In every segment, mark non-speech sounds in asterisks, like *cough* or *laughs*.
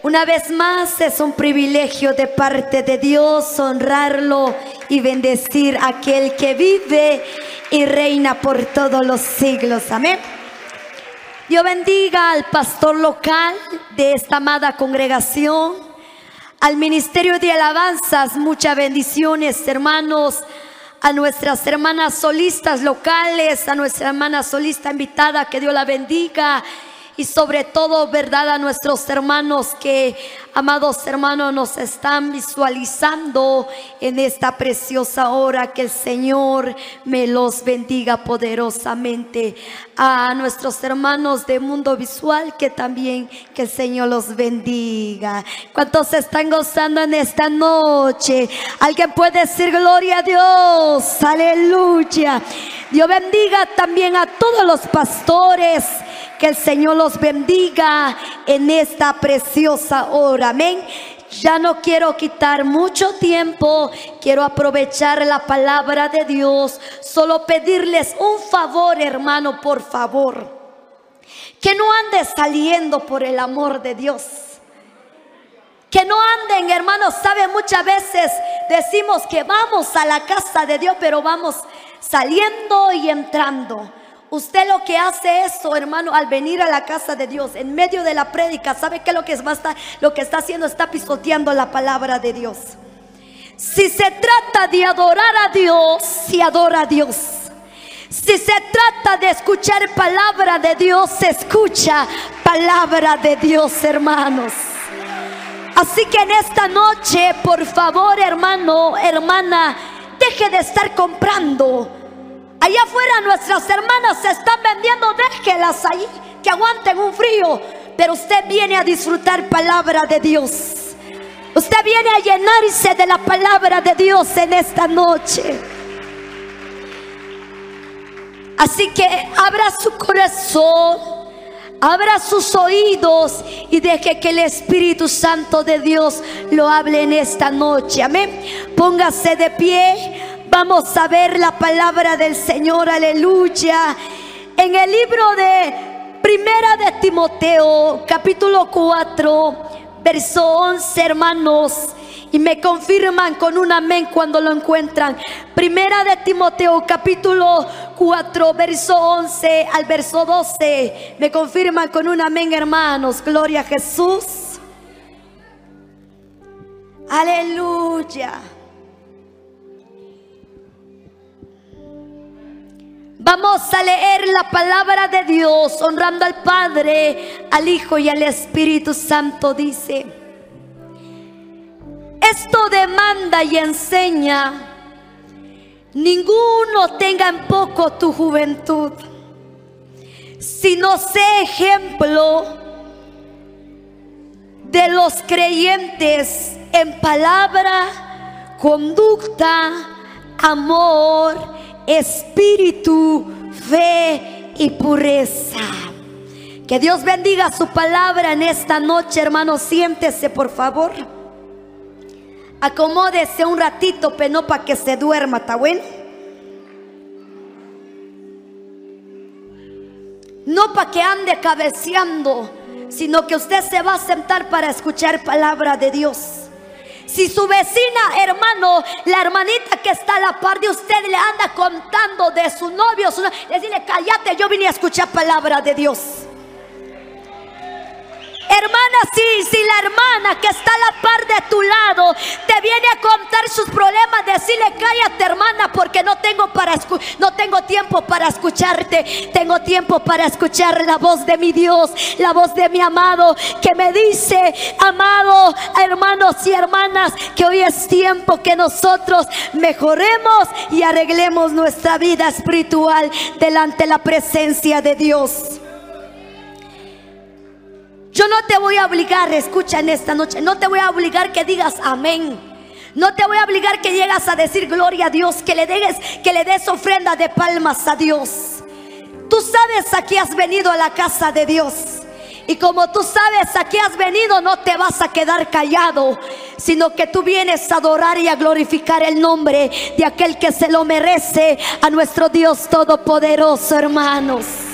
Una vez más es un privilegio de parte de Dios honrarlo y bendecir a aquel que vive y reina por todos los siglos. Amén. Dios bendiga al pastor local de esta amada congregación, al ministerio de alabanzas, muchas bendiciones, hermanos, a nuestras hermanas solistas locales, a nuestra hermana solista invitada, que Dios la bendiga y sobre todo, ¿verdad? A nuestros hermanos que, amados hermanos, nos están visualizando en esta preciosa hora. Que el Señor me los bendiga poderosamente. A nuestros hermanos de mundo visual, que también que el Señor los bendiga. ¿Cuántos están gozando en esta noche? Alguien puede decir gloria a Dios. Aleluya. Dios bendiga también a todos los pastores que el Señor los bendiga en esta preciosa hora. Amén. Ya no quiero quitar mucho tiempo, quiero aprovechar la palabra de Dios, solo pedirles un favor, hermano, por favor. Que no ande saliendo por el amor de Dios. Que no anden, hermanos, sabe, muchas veces decimos que vamos a la casa de Dios, pero vamos saliendo y entrando. Usted lo que hace eso, hermano, al venir a la casa de Dios, en medio de la prédica, ¿sabe qué lo que, es, lo que está haciendo? Está pisoteando la palabra de Dios. Si se trata de adorar a Dios, si adora a Dios. Si se trata de escuchar palabra de Dios, se escucha palabra de Dios, hermanos. Así que en esta noche, por favor, hermano, hermana, deje de estar comprando Allá afuera nuestras hermanas se están vendiendo, déjelas ahí, que aguanten un frío. Pero usted viene a disfrutar palabra de Dios. Usted viene a llenarse de la palabra de Dios en esta noche. Así que abra su corazón, abra sus oídos y deje que el Espíritu Santo de Dios lo hable en esta noche. Amén. Póngase de pie. Vamos a ver la palabra del Señor, aleluya. En el libro de Primera de Timoteo, capítulo 4, verso 11, hermanos. Y me confirman con un amén cuando lo encuentran. Primera de Timoteo, capítulo 4, verso 11 al verso 12. Me confirman con un amén, hermanos. Gloria a Jesús. Aleluya. Vamos a leer la palabra de Dios honrando al Padre, al Hijo y al Espíritu Santo. Dice, esto demanda y enseña, ninguno tenga en poco tu juventud, sino sé ejemplo de los creyentes en palabra, conducta, amor, espíritu, fe y pureza. Que Dios bendiga su palabra en esta noche, hermano. Siéntese, por favor. Acomódese un ratito, pero no para que se duerma, ¿está bueno? No para que ande cabeceando, sino que usted se va a sentar para escuchar palabra de Dios. Si su vecina, hermano, la hermanita que está a la par de usted le anda contando de su novio, su novio decirle, cállate, yo vine a escuchar palabra de Dios. Hermana, si, si la hermana que está a la par de tu lado te viene a contar sus problemas, decirle cállate hermana porque no tengo para no tengo tiempo para escucharte. Tengo tiempo para escuchar la voz de mi Dios, la voz de mi amado que me dice, amado hermanos y hermanas, que hoy es tiempo que nosotros mejoremos y arreglemos nuestra vida espiritual delante de la presencia de Dios. Yo no te voy a obligar, escucha en esta noche, no te voy a obligar que digas amén. No te voy a obligar que llegas a decir gloria a Dios, que le des, que le des ofrenda de palmas a Dios. Tú sabes a qué has venido a la casa de Dios. Y como tú sabes a qué has venido, no te vas a quedar callado, sino que tú vienes a adorar y a glorificar el nombre de aquel que se lo merece, a nuestro Dios Todopoderoso, hermanos.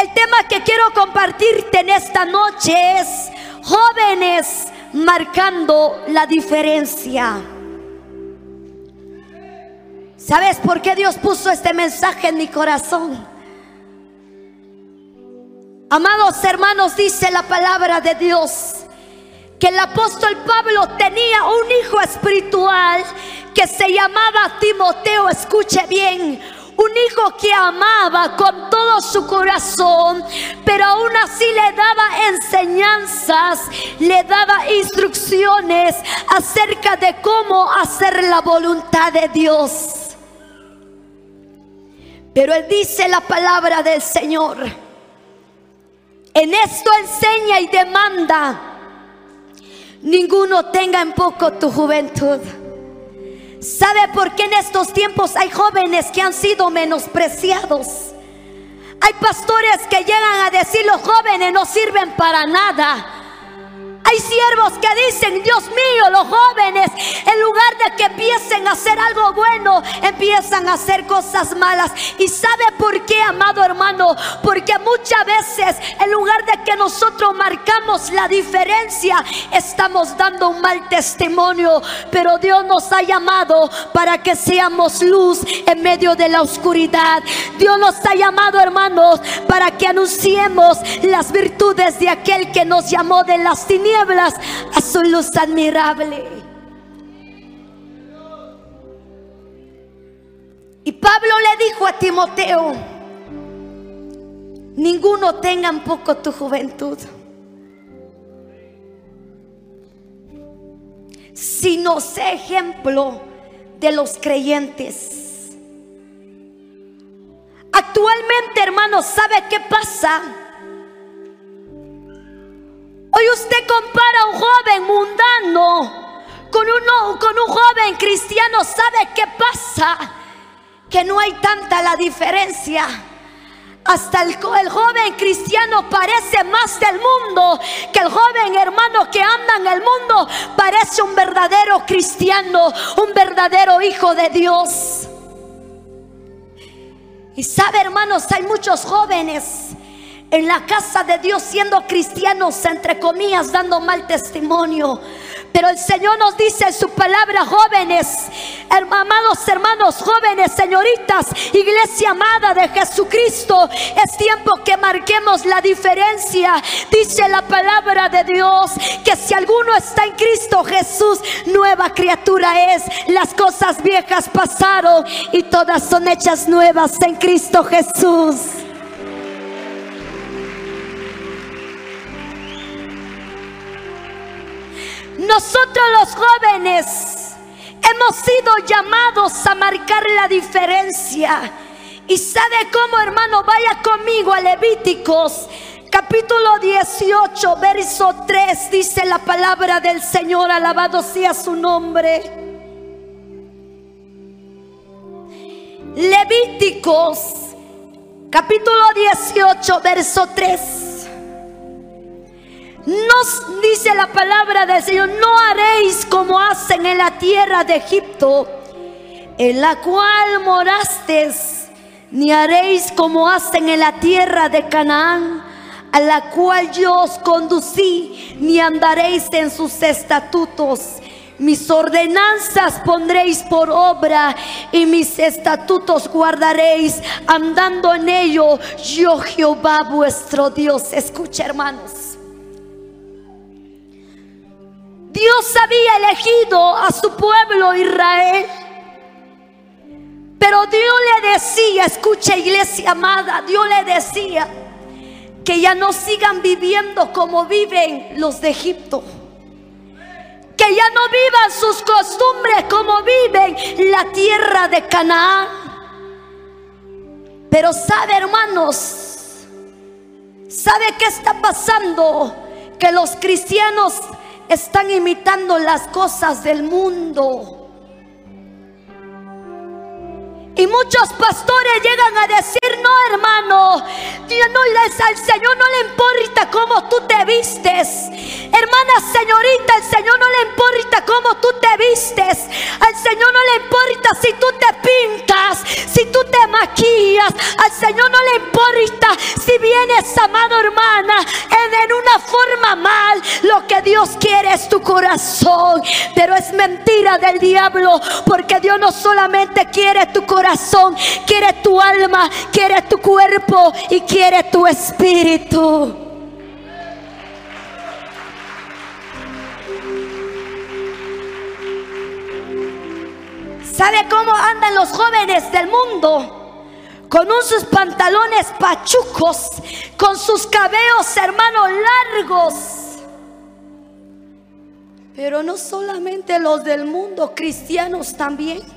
El tema que quiero compartirte en esta noche es jóvenes marcando la diferencia. ¿Sabes por qué Dios puso este mensaje en mi corazón? Amados hermanos, dice la palabra de Dios que el apóstol Pablo tenía un hijo espiritual que se llamaba Timoteo, escuche bien, un hijo que amaba con todo su corazón, pero aún así le daba enseñanzas, le daba instrucciones acerca de cómo hacer la voluntad de Dios. Pero él dice la palabra del Señor. En esto enseña y demanda. Ninguno tenga en poco tu juventud. ¿Sabe por qué en estos tiempos hay jóvenes que han sido menospreciados? Hay pastores que llegan a decir los jóvenes no sirven para nada. Hay siervos que dicen, Dios mío, los jóvenes, en lugar de que empiecen a hacer algo bueno, empiezan a hacer cosas malas. ¿Y sabe por qué, amado hermano? Porque muchas veces, en lugar de que nosotros marcamos la diferencia, estamos dando un mal testimonio. Pero Dios nos ha llamado para que seamos luz en medio de la oscuridad. Dios nos ha llamado, hermanos, para que anunciemos las virtudes de aquel que nos llamó de las tinieblas a su luz admirable. Y Pablo le dijo a Timoteo, ninguno tenga en poco tu juventud, sino sé ejemplo de los creyentes. Actualmente, hermanos, ¿sabe qué pasa? Hoy usted compara a un joven mundano con un, con un joven cristiano. ¿Sabe qué pasa? Que no hay tanta la diferencia. Hasta el, joven cristiano parece más del mundo que el joven hermano que anda en el mundo parece un verdadero cristiano, un verdadero hijo de Dios. Y sabe hermanos, hay muchos jóvenes en la casa de Dios siendo cristianos, entre comillas, dando mal testimonio. Pero el Señor nos dice en su palabra, jóvenes, amados hermanos, jóvenes, señoritas, iglesia amada de Jesucristo, es tiempo que marquemos la diferencia. Dice la palabra de Dios que si alguno está en Cristo Jesús, nueva criatura es. Las cosas viejas pasaron y todas son hechas nuevas en Cristo Jesús. Nosotros los jóvenes hemos sido llamados a marcar la diferencia. Y sabe cómo, hermano, vaya conmigo a Levíticos capítulo 18, verso 3, dice la palabra del Señor, alabado sea su nombre. Levíticos, capítulo 18, verso 3. Nos dice la palabra del Señor, no haréis como hacen en la tierra de Egipto, en la cual morasteis, ni haréis como hacen en la tierra de Canaán, a la cual yo os conducí, ni andaréis en sus estatutos. Mis ordenanzas pondréis por obra y mis estatutos guardaréis andando en ello. Yo Jehová vuestro Dios. Escucha hermanos. Dios había elegido a su pueblo Israel. Pero Dios le decía, escucha iglesia amada, Dios le decía que ya no sigan viviendo como viven los de Egipto. Que ya no vivan sus costumbres como viven la tierra de Canaán. Pero sabe hermanos, ¿sabe qué está pasando? Que los cristianos están imitando las cosas del mundo. Y muchos pastores llegan a decir, no hermano, no, al Señor no le importa cómo tú te vistes. Hermana señorita, el Señor no le importa cómo tú te vistes. Al Señor no le importa si tú te pintas, si tú te maquillas. Al Señor no le importa si vienes, amado hermana, en, en una forma mal. Lo que Dios quiere es tu corazón. Pero es mentira del diablo. Porque Dios no solamente quiere tu corazón, quiere tu alma, quiere tu cuerpo y quiere tu espíritu. ¿Sabe cómo andan los jóvenes del mundo? Con sus pantalones pachucos, con sus cabellos, hermanos, largos. Pero no solamente los del mundo, cristianos también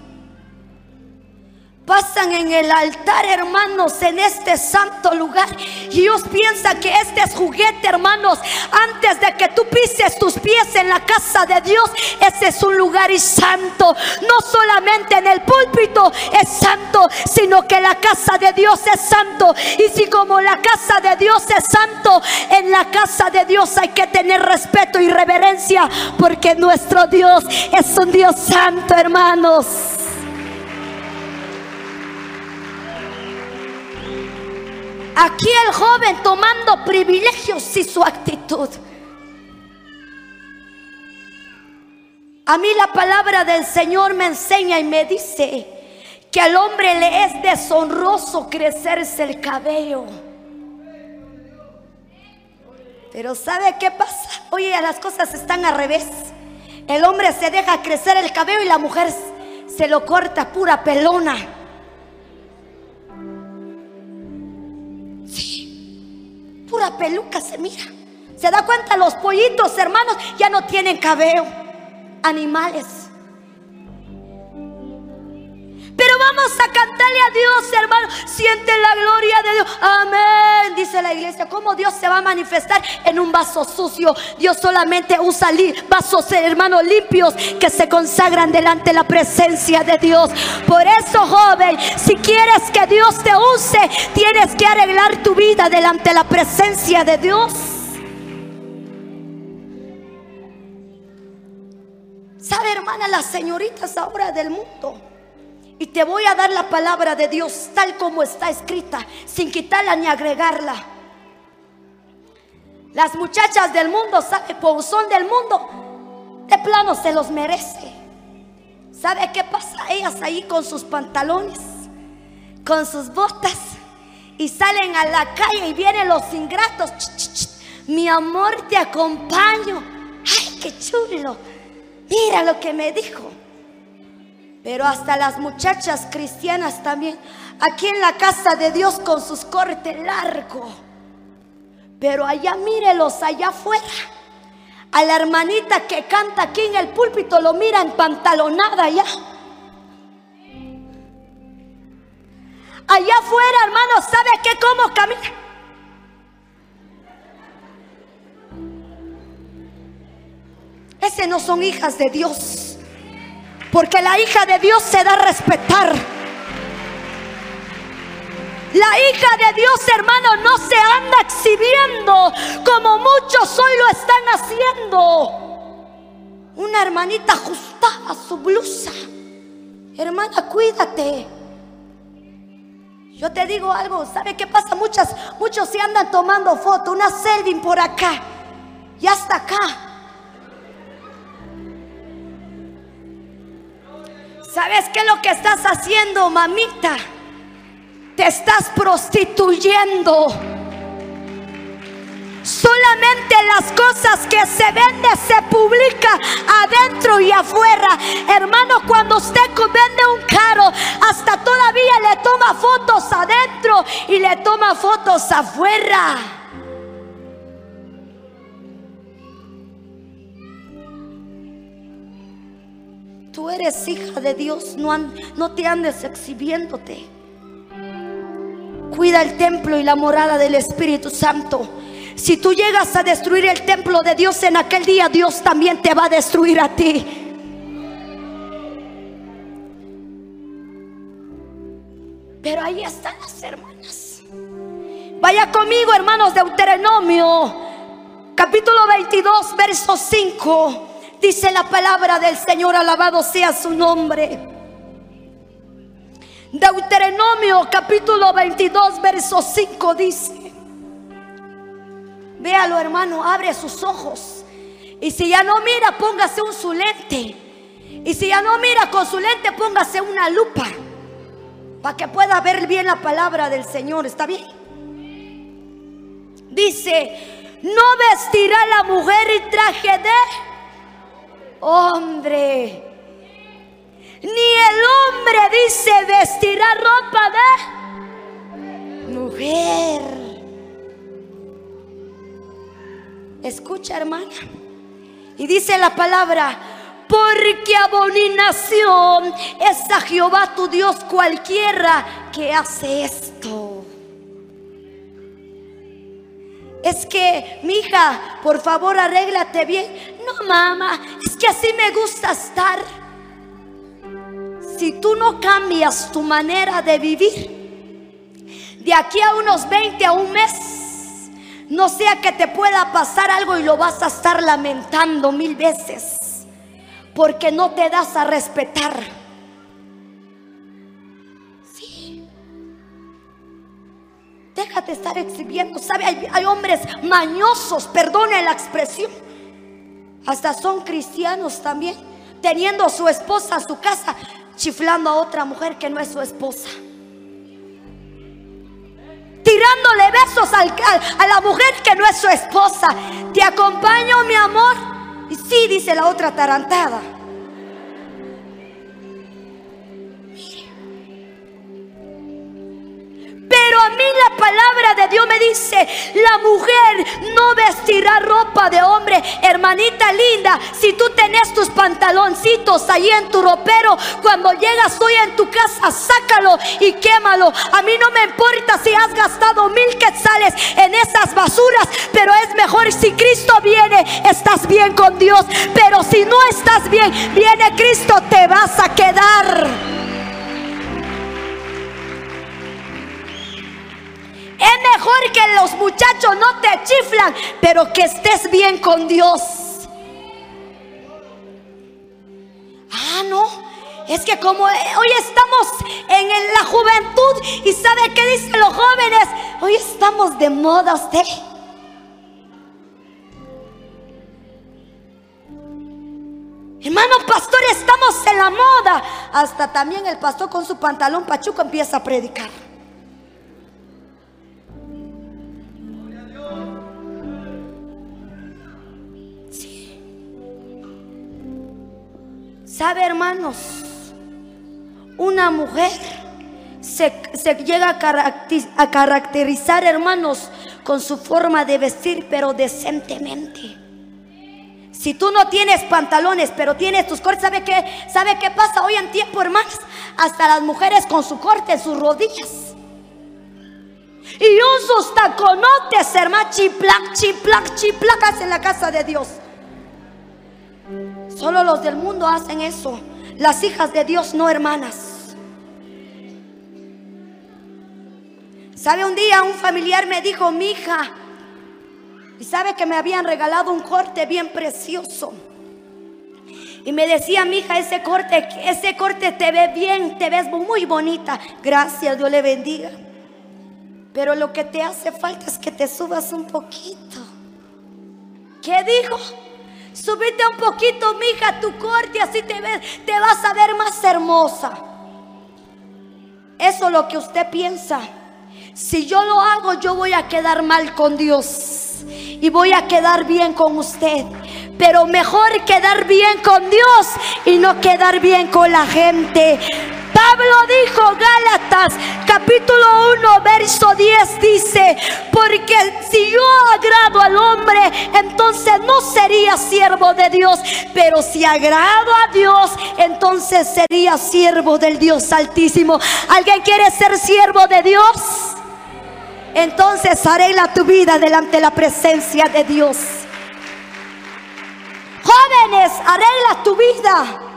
pasan en el altar, hermanos, en este santo lugar. Y Dios piensa que este es juguete, hermanos. Antes de que tú pises tus pies en la casa de Dios, ese es un lugar y santo. No solamente en el púlpito es santo, sino que la casa de Dios es santo. Y si como la casa de Dios es santo, en la casa de Dios hay que tener respeto y reverencia, porque nuestro Dios es un Dios santo, hermanos. Aquí el joven tomando privilegios y su actitud. A mí la palabra del Señor me enseña y me dice que al hombre le es deshonroso crecerse el cabello. Pero ¿sabe qué pasa? Oye, las cosas están al revés. El hombre se deja crecer el cabello y la mujer se lo corta pura pelona. Pura peluca se mira. Se da cuenta los pollitos, hermanos, ya no tienen cabello. Animales. Pero vamos a cantarle a Dios, hermano. Siente la gloria de Dios. Amén. Dice la iglesia. ¿Cómo Dios se va a manifestar en un vaso sucio? Dios solamente usa vasos, hermanos, limpios que se consagran delante de la presencia de Dios. Por eso, joven, si quieres que Dios te use, tienes que arreglar tu vida delante de la presencia de Dios. ¿Sabe, hermana, las señoritas ahora del mundo? Y te voy a dar la palabra de Dios tal como está escrita, sin quitarla ni agregarla. Las muchachas del mundo, ¿sabe? Como son del mundo, de plano se los merece. ¿Sabe qué pasa? Ellas ahí con sus pantalones, con sus botas, y salen a la calle y vienen los ingratos. Mi amor, te acompaño. Ay, qué chulo. Mira lo que me dijo. Pero hasta las muchachas cristianas también, aquí en la casa de Dios con sus cortes largos. Pero allá mírelos, allá afuera. A la hermanita que canta aquí en el púlpito lo mira en pantalonada allá. Allá afuera, hermano, ¿sabe qué? ¿Cómo camina? Ese no son hijas de Dios. Porque la hija de Dios se da a respetar. La hija de Dios, hermano, no se anda exhibiendo como muchos hoy lo están haciendo. Una hermanita ajustaba su blusa. Hermana, cuídate. Yo te digo algo, ¿sabe qué pasa? Muchas, muchos se andan tomando foto, una selfie por acá y hasta acá. ¿Sabes qué es lo que estás haciendo, mamita? Te estás prostituyendo. Solamente las cosas que se venden se publican adentro y afuera. Hermano, cuando usted vende un carro, hasta todavía le toma fotos adentro y le toma fotos afuera. Tú eres hija de Dios, no, te andes exhibiéndote. Cuida el templo y la morada del Espíritu Santo. Si tú llegas a destruir el templo de Dios en aquel día, Dios también te va a destruir a ti. Pero ahí están las hermanas. Vaya conmigo, hermanos, de Deuteronomio, capítulo 22, verso 5. Dice la palabra del Señor, alabado sea su nombre. Deuteronomio capítulo 22, verso 5 dice, véalo hermano, abre sus ojos Y si ya no mira, póngase un su lente. Y si ya no mira con su lente, póngase una lupa. Para que pueda ver bien la palabra del Señor. ¿Está bien? Dice, no vestirá la mujer y traje de hombre. Ni el hombre dice vestirá ropa de mujer. Escucha hermana. Y dice la palabra, porque abominación es a Jehová tu Dios cualquiera que hace esto. Es que, mi hija, por favor, arréglate bien. No, mamá, es que así me gusta estar. Si tú no cambias tu manera de vivir, de aquí a unos 20 a un mes, no sea que te pueda pasar algo y lo vas a estar lamentando mil veces, porque no te das a respetar. Déjate estar exhibiendo. ¿Sabe? Hay, hombres mañosos, perdone la expresión. Hasta son cristianos también. Teniendo a su esposa a su casa, chiflando a otra mujer que no es su esposa. Tirándole besos a la mujer que no es su esposa. Te acompaño, mi amor. Y sí, dice la otra tarantada. Pero a mí la palabra de Dios me dice, la mujer no vestirá ropa de hombre. Hermanita linda, si tú tenés tus pantaloncitos ahí en tu ropero, cuando llegas hoy en tu casa, sácalo y quémalo. A mí no me importa si has gastado mil quetzales en esas basuras, pero es mejor si Cristo viene, estás bien con Dios. Pero si no estás bien, viene Cristo, te vas a quedar. Es mejor que los muchachos no te chiflan, pero que estés bien con Dios. Ah, no. Es que como hoy estamos en la juventud y sabe qué dicen los jóvenes, hoy estamos de moda usted. Hermano pastor, estamos en la moda. Hasta también el pastor con su pantalón pachuco empieza a predicar. ¿Sabe, hermanos? Una mujer se, llega a, caracterizar, hermanos, con su forma de vestir, pero decentemente. Si tú no tienes pantalones, pero tienes tus cortes, ¿sabe qué? ¿Sabe qué pasa hoy en tiempo, hermanos? Hasta las mujeres con su corte sus rodillas. Y sus taconotes, hermano, chiplac, chiplac, chiplacas en la casa de Dios. Solo los del mundo hacen eso. Las hijas de Dios no hermanas. ¿Sabe? Un día un familiar me dijo, mi hija, y sabe que me habían regalado un corte bien precioso. Y me decía, mi hija, ese corte, ese corte te ve bien, te ves muy bonita. Gracias, Dios le bendiga. Pero lo que te hace falta es que te subas un poquito. ¿Qué dijo? Subite un poquito, mija, tu corte, así te ves, te vas a ver más hermosa. Eso es lo que usted piensa. Si yo lo hago, yo voy a quedar mal con Dios. Y voy a quedar bien con usted. Pero mejor quedar bien con Dios y no quedar bien con la gente. Pablo dijo, Gálatas capítulo 1, verso 10 dice, porque si yo agrado al hombre, entonces no sería siervo de Dios, pero si agrado a Dios, entonces sería siervo del Dios altísimo. ¿Alguien quiere ser siervo de Dios? Entonces arregla tu vida delante de la presencia de Dios. Jóvenes, arregla tu vida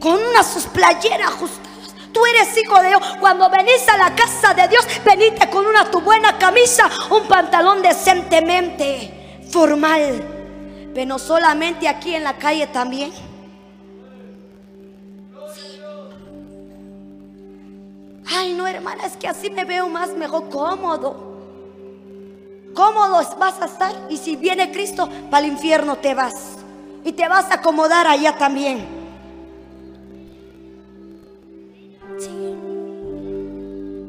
con una sus playeras ajustadas. Tú eres hijo de Dios. Cuando venís a la casa de Dios, venite con una tu buena camisa, un pantalón decentemente formal. Pero no solamente aquí en la calle también. Ay, no, hermana, es que así me veo más mejor cómodo. cómodos vas a estar y si viene Cristo, para el infierno te vas. Y te vas a acomodar allá también.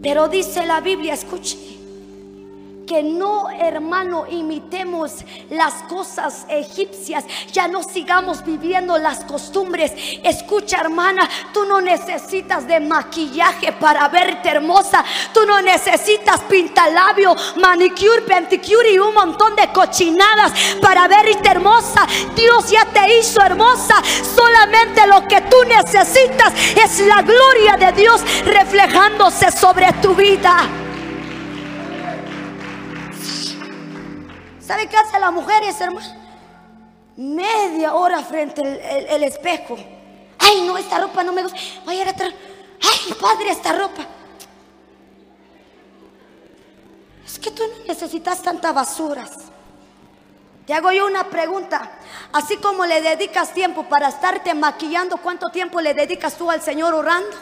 Pero dice la Biblia, escuche que no, hermano, imitemos las cosas egipcias, ya no sigamos viviendo las costumbres. Escucha, hermana, tú no necesitas de maquillaje para verte hermosa, tú no necesitas pintalabio, manicure, penticure y un montón de cochinadas para verte hermosa. Dios ya te hizo hermosa, solamente lo que tú necesitas es la gloria de Dios reflejándose sobre tu vida. ¿Sabe qué hace la mujer ese hermano? Media hora frente al espejo. Ay, no, esta ropa no me gusta. Vaya a atrás. Ay, padre, esta ropa. Es que tú no necesitas tantas basuras. Te hago yo una pregunta. Así como le dedicas tiempo para estarte maquillando, ¿cuánto tiempo le dedicas tú al Señor orando?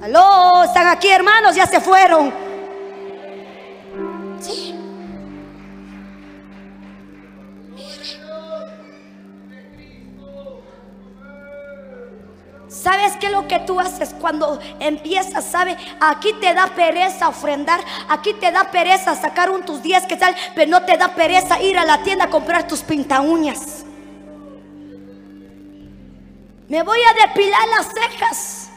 Aló, están aquí hermanos, ya se fueron. ¿Sabes qué es lo que tú haces cuando empiezas? ¿Sabe? Aquí te da pereza ofrendar, aquí te da pereza sacar un tus 10 que tal, pero no te da pereza ir a la tienda a comprar tus pinta uñas. Me voy a depilar las cejas.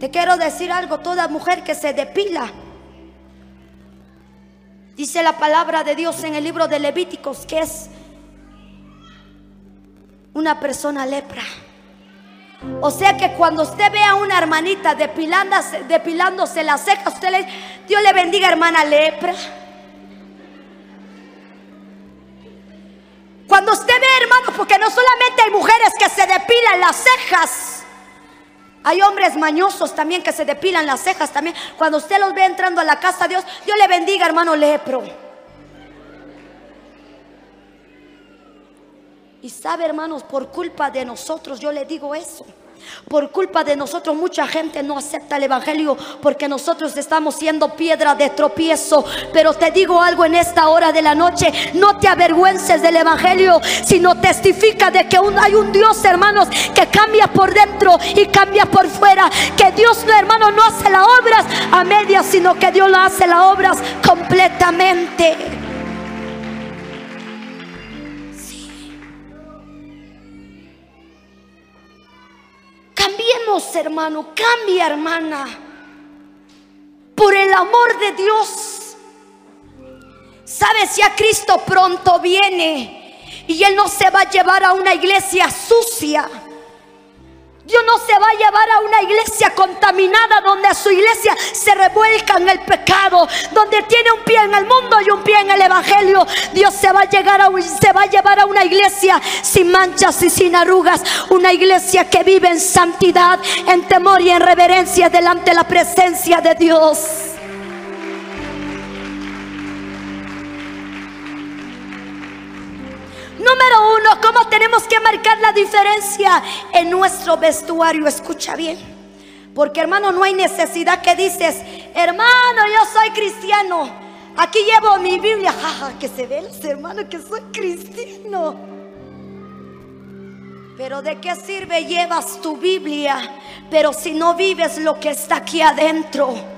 Te quiero decir algo, toda mujer que se depila. Dice la palabra de Dios en el libro de Levíticos que es una persona lepra. O sea que cuando usted ve a una hermanita depilándose, depilándose las cejas, usted le Dios le bendiga hermana lepra. Cuando usted ve hermano, porque no solamente hay mujeres que se depilan las cejas, hay hombres mañosos también que se depilan las cejas también. Cuando usted los ve entrando a la casa, Dios, Dios le bendiga hermano lepro. Y sabe, hermanos, por culpa de nosotros, yo le digo eso. Por culpa de nosotros mucha gente no acepta el Evangelio porque nosotros estamos siendo piedra de tropiezo. Pero te digo algo en esta hora de la noche, no te avergüences del Evangelio, sino testifica de que hay un Dios, hermanos, que cambia por dentro y cambia por fuera. Que Dios, hermano, no hace las obras a medias, sino que Dios lo hace las obras completamente. Cambiemos, hermano, cambia, hermana. Por el amor de Dios. ¿Sabes si a Cristo pronto viene? Y Él no se va a llevar a una iglesia sucia Dios no se va a llevar a una iglesia contaminada donde su iglesia se revuelca en el pecado, donde tiene un pie en el mundo y un pie en el evangelio. Dios se va a llegar a se va a llevar a una iglesia sin manchas y sin arrugas, una iglesia que vive en santidad, en temor y en reverencia delante de la presencia de Dios. Número uno, ¿cómo tenemos que marcar la diferencia en nuestro vestuario? Escucha bien. Porque hermano, no hay necesidad que dices, hermano, yo soy cristiano. Aquí llevo mi Biblia. que se ve, hermano, que soy cristiano. Pero ¿de qué sirve llevas tu Biblia? Pero si no vives lo que está aquí adentro.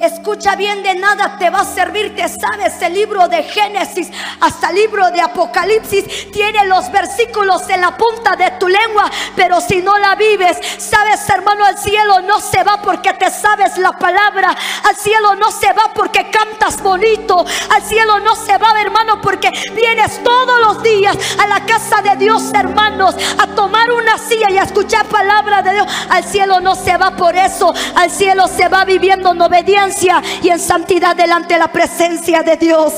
Escucha bien, de nada te va a servir, te sabes el libro de Génesis hasta el libro de Apocalipsis. Tiene los versículos en la punta de tu lengua, pero si no la vives, sabes hermano, al cielo no se va porque te sabes la palabra. Al cielo no se va porque cantas bonito. Al cielo no se va, hermano, porque vienes todos los días a la casa de Dios, hermanos, a tomar una silla y a escuchar palabra de Dios. Al cielo no se va por eso. Al cielo se va viviendo en obediencia y en santidad delante de la presencia de Dios.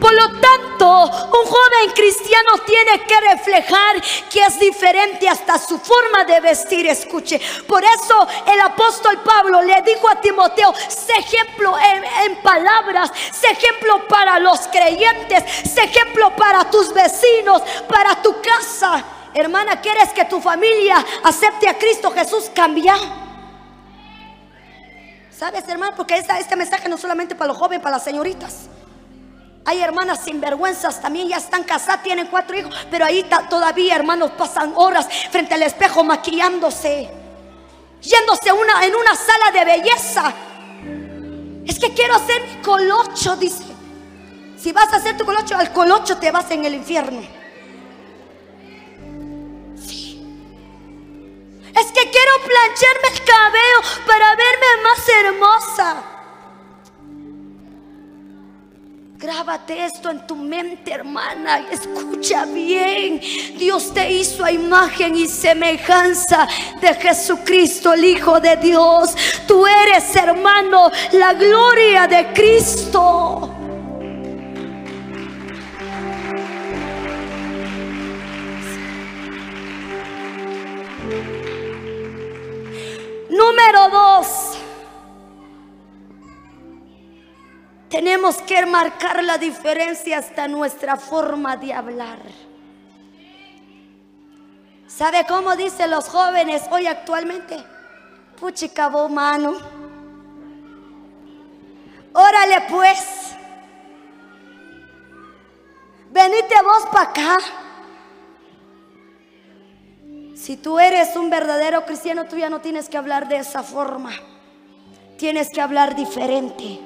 Por lo tanto, un joven cristiano tiene que reflejar que es diferente hasta su forma de vestir. Escuche, por eso el apóstol Pablo le dijo a Timoteo, sé ejemplo en, en palabras, sé ejemplo para los creyentes, sé ejemplo para tus vecinos, para tu casa. Hermana, ¿quieres que tu familia acepte a Cristo Jesús? Cambia. ¿Sabes, hermano? Porque este mensaje no solamente para los jóvenes, para las señoritas. Hay hermanas sinvergüenzas también, ya están casadas, tienen cuatro hijos, pero ahí todavía, hermanos, pasan horas frente al espejo maquillándose, yéndose una, en una sala de belleza. Es que quiero hacer colocho, dice. Si vas a hacer tu colocho, al colocho te vas en el infierno. Que quiero plancharme el cabello para verme más hermosa. Grábate esto en tu mente, hermana. Escucha bien. Dios te hizo a imagen y semejanza de Jesucristo, el Hijo de Dios. Tú eres, hermano, la gloria de Cristo. Número dos. Tenemos que marcar la diferencia hasta nuestra forma de hablar. ¿Sabe cómo dicen los jóvenes hoy actualmente? Puchicabo mano. Órale pues. Venite vos para acá. Si tú eres un verdadero cristiano, tú ya no tienes que hablar de esa forma. Tienes que hablar diferente.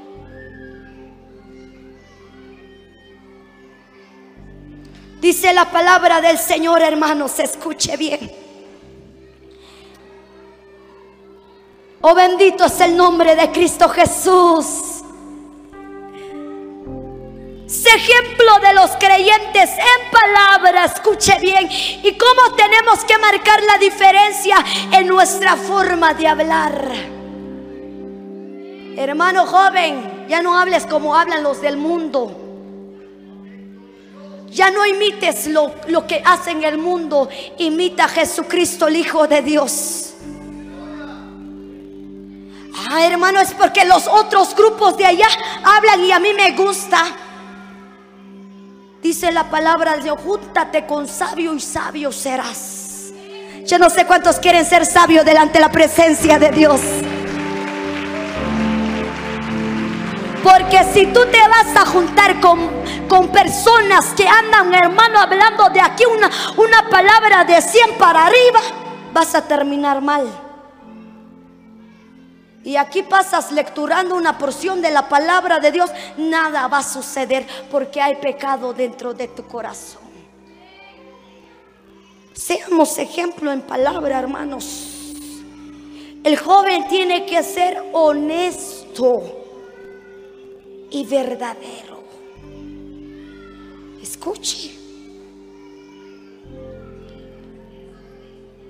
Dice la palabra del Señor, hermanos, escuche bien. Oh bendito es el nombre de Cristo Jesús. Sé ejemplo de los creyentes en palabra, escuche bien. Y cómo tenemos que marcar la diferencia en nuestra forma de hablar. Hermano joven, ya no hables como hablan los del mundo. Ya no imites lo, lo que hacen el mundo. Imita a Jesucristo, el Hijo de Dios. Ah, hermano, es porque los otros grupos de allá hablan y a mí me gusta. Dice la palabra de Dios, júntate con sabio y sabio serás. Yo no sé cuántos quieren ser sabios delante de la presencia de Dios. Porque si tú te vas a juntar con, con personas que andan, hermano, hablando de aquí una, una palabra de 100 para arriba, vas a terminar mal. Y aquí pasas lecturando una porción de la palabra de Dios, nada va a suceder porque hay pecado dentro de tu corazón. Seamos ejemplo en palabra, hermanos. El joven tiene que ser honesto y verdadero. Escuche.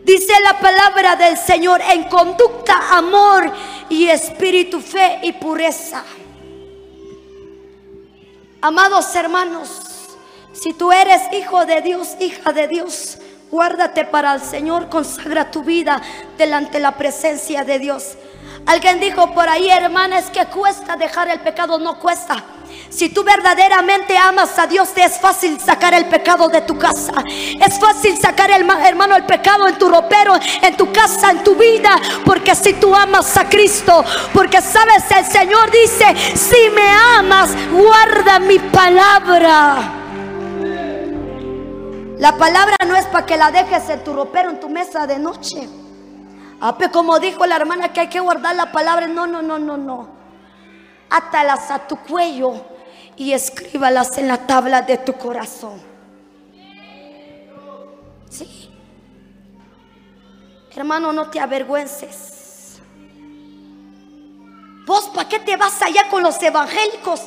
Dice la palabra del Señor en conducta, amor y espíritu, fe y pureza. Amados hermanos, si tú eres hijo de Dios, hija de Dios, guárdate para el Señor, consagra tu vida delante de la presencia de Dios. Alguien dijo por ahí, hermana, es que cuesta dejar el pecado, no cuesta. Si tú verdaderamente amas a Dios, te es fácil sacar el pecado de tu casa. Es fácil sacar, el, hermano, el pecado en tu ropero, en tu casa, en tu vida. Porque si tú amas a Cristo, porque sabes, el Señor dice, si me amas, guarda mi palabra. La palabra no es para que la dejes en tu ropero, en tu mesa de noche. Ah, pero como dijo la hermana que hay que guardar la palabra, no, no, no, no, no. Átalas a tu cuello y escríbalas en la tabla de tu corazón. Sí. Hermano, no te avergüences. Vos, ¿para qué te vas allá con los evangélicos?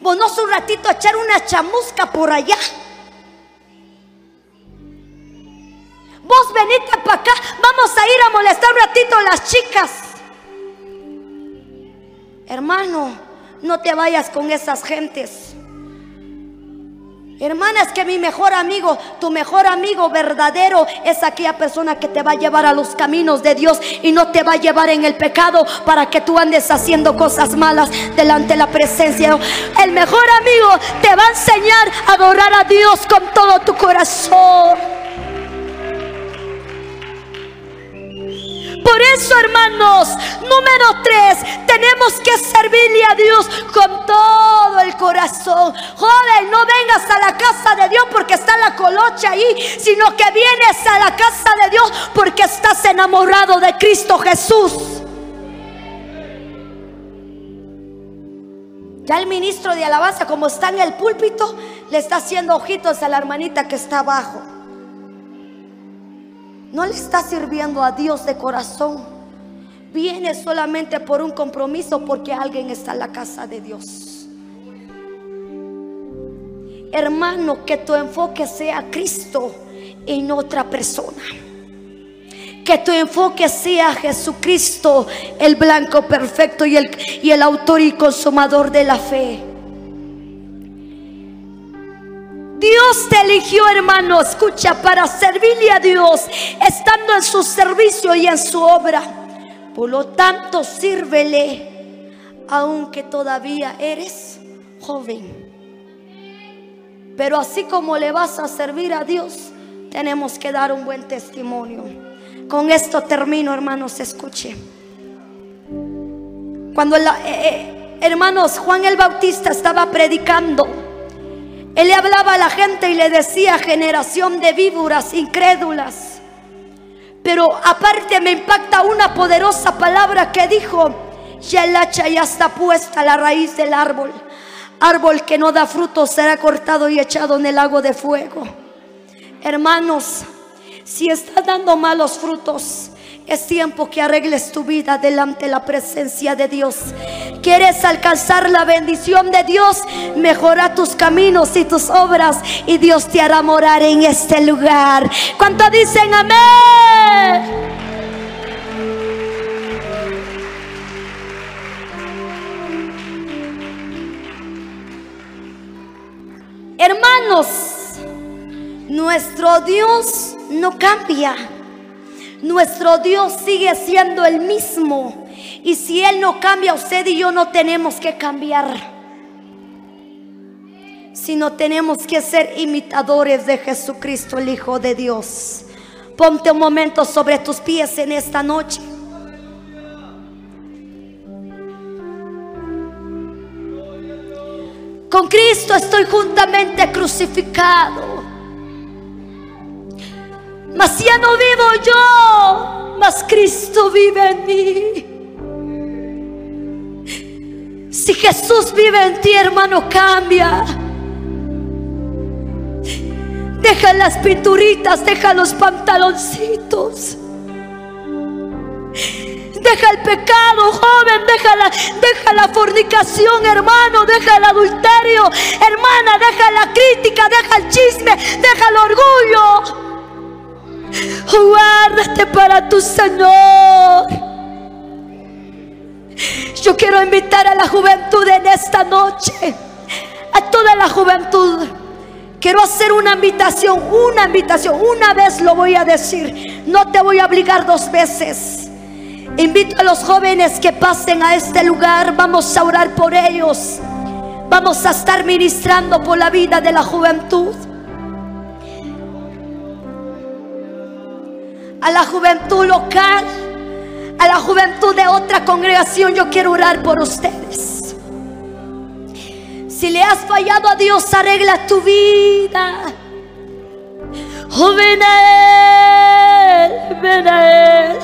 Vos no un ratito a echar una chamusca por allá. Vos venite para acá, vamos a ir a molestar un ratito a las chicas. Hermano, no te vayas con esas gentes. Hermana, es que mi mejor amigo, tu mejor amigo verdadero es aquella persona que te va a llevar a los caminos de Dios y no te va a llevar en el pecado para que tú andes haciendo cosas malas delante de la presencia. El mejor amigo te va a enseñar a adorar a Dios con todo tu corazón. Por eso, hermanos, número tres, tenemos que servirle a Dios con todo el corazón. Joven, no vengas a la casa de Dios porque está la colocha ahí, sino que vienes a la casa de Dios porque estás enamorado de Cristo Jesús. Ya el ministro de alabanza, como está en el púlpito, le está haciendo ojitos a la hermanita que está abajo no le está sirviendo a Dios de corazón. Viene solamente por un compromiso porque alguien está en la casa de Dios. Hermano, que tu enfoque sea Cristo en otra persona. Que tu enfoque sea Jesucristo, el blanco perfecto y el, y el autor y consumador de la fe. Dios te eligió, hermano, escucha, para servirle a Dios, estando en su servicio y en su obra. Por lo tanto, sírvele, aunque todavía eres joven. Pero así como le vas a servir a Dios, tenemos que dar un buen testimonio. Con esto termino, hermanos, escuche. Cuando, eh, eh, hermanos, Juan el Bautista estaba predicando, él le hablaba a la gente y le decía generación de víboras incrédulas. Pero aparte me impacta una poderosa palabra que dijo, ya el hacha ya está puesta a la raíz del árbol. Árbol que no da fruto será cortado y echado en el lago de fuego. Hermanos, si está dando malos frutos, es tiempo que arregles tu vida delante de la presencia de Dios. ¿Quieres alcanzar la bendición de Dios? Mejora tus caminos y tus obras y Dios te hará morar en este lugar. ¿Cuánto dicen amén? Hermanos, nuestro Dios no cambia. Nuestro Dios sigue siendo el mismo. Y si Él no cambia, usted y yo no tenemos que cambiar. Sino tenemos que ser imitadores de Jesucristo, el Hijo de Dios. Ponte un momento sobre tus pies en esta noche. Con Cristo estoy juntamente crucificado. Mas ya no vivo yo, mas Cristo vive en mí. Si Jesús vive en ti, hermano, cambia. Deja las pinturitas, deja los pantaloncitos. Deja el pecado, joven, deja la, deja la fornicación, hermano, deja el adulterio, hermana, deja la crítica, deja el chisme, deja el orgullo. Guárdate para tu Señor. Yo quiero invitar a la juventud en esta noche, a toda la juventud. Quiero hacer una invitación, una invitación. Una vez lo voy a decir. No te voy a obligar dos veces. Invito a los jóvenes que pasen a este lugar. Vamos a orar por ellos. Vamos a estar ministrando por la vida de la juventud. A la juventud local, a la juventud de otra congregación, yo quiero orar por ustedes. Si le has fallado a Dios, arregla tu vida. Oh, ven a Él, ven a Él.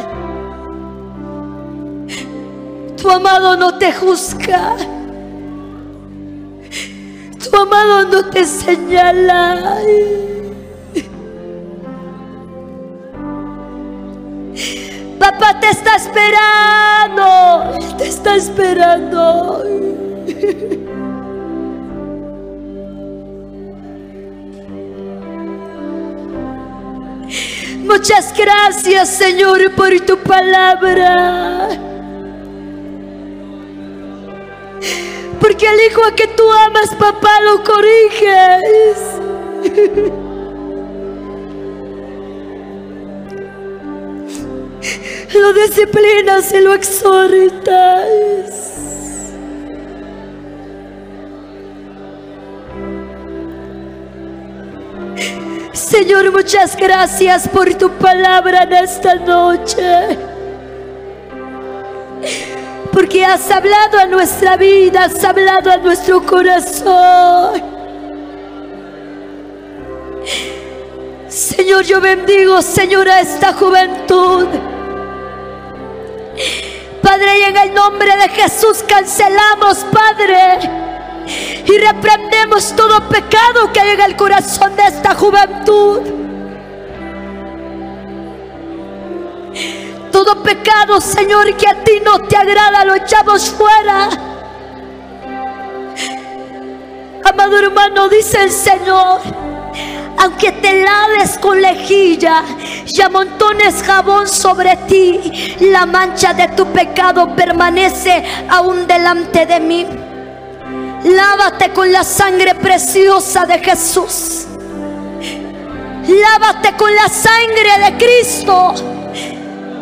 Tu amado no te juzga. Tu amado no te señala. Papá te está esperando. Te está esperando. *laughs* Muchas gracias, Señor, por tu palabra. Porque el hijo a que tú amas, papá, lo corriges. *laughs* Lo disciplinas y lo exhortas. Señor, muchas gracias por tu palabra en esta noche. Porque has hablado a nuestra vida, has hablado a nuestro corazón. Señor, yo bendigo, Señor, a esta juventud. Padre, y en el nombre de Jesús cancelamos, Padre, y reprendemos todo pecado que hay en el corazón de esta juventud. Todo pecado, Señor, que a ti no te agrada, lo echamos fuera. Amado hermano, dice el Señor aunque te laves con lejilla y amontones jabón sobre ti, la mancha de tu pecado permanece aún delante de mí. Lávate con la sangre preciosa de Jesús. Lávate con la sangre de Cristo.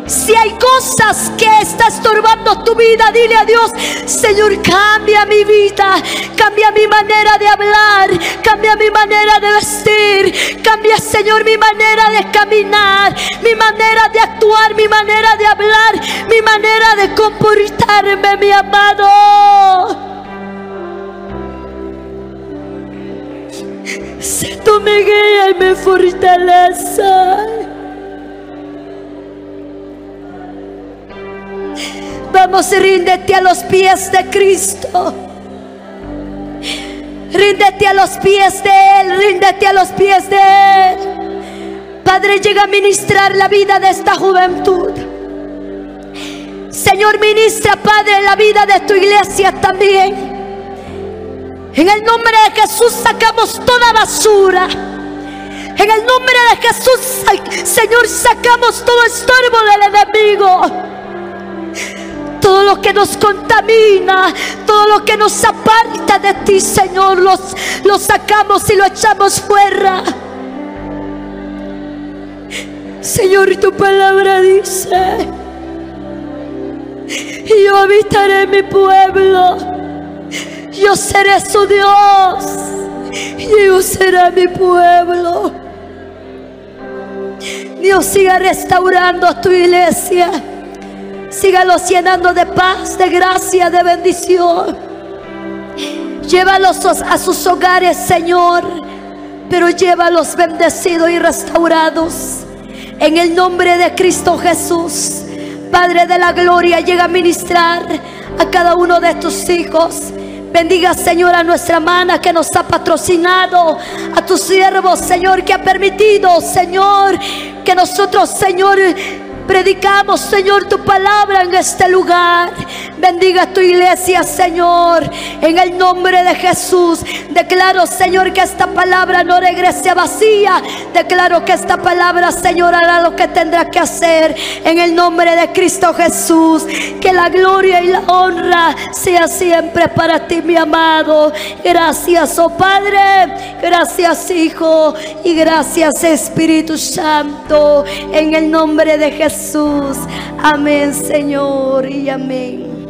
Si hay cosas que está estorbando tu vida, dile a Dios, Señor, cambia mi vida, cambia mi manera de hablar, cambia mi manera de vestir, cambia, Señor, mi manera de caminar, mi manera de actuar, mi manera de hablar, mi manera de comportarme, mi amado. Si tú me guías y me fortaleza. Vamos, ríndete a los pies de Cristo. Ríndete a los pies de Él, ríndete a los pies de Él. Padre, llega a ministrar la vida de esta juventud. Señor, ministra, Padre, la vida de tu iglesia también. En el nombre de Jesús sacamos toda basura. En el nombre de Jesús, Señor, sacamos todo estorbo del enemigo todo lo que nos contamina, todo lo que nos aparta de ti, Señor, los, lo sacamos y lo echamos fuera. Señor, tu palabra dice, yo habitaré mi pueblo, yo seré su Dios, y Dios será mi pueblo. Dios siga restaurando a tu iglesia. Sígalos llenando de paz, de gracia, de bendición. Llévalos a sus hogares, Señor. Pero llévalos bendecidos y restaurados. En el nombre de Cristo Jesús. Padre de la gloria, llega a ministrar a cada uno de tus hijos. Bendiga, Señor, a nuestra hermana que nos ha patrocinado, a tus siervos, Señor, que ha permitido, Señor, que nosotros, Señor, Predicamos, Señor, tu palabra en este lugar. Bendiga tu iglesia, Señor. En el nombre de Jesús. Declaro, Señor, que esta palabra no regrese vacía. Declaro que esta palabra, Señor, hará lo que tendrá que hacer. En el nombre de Cristo Jesús. Que la gloria y la honra sea siempre para ti, mi amado. Gracias, oh Padre. Gracias, Hijo. Y gracias, Espíritu Santo. En el nombre de Jesús. Amén, Señor, y amén.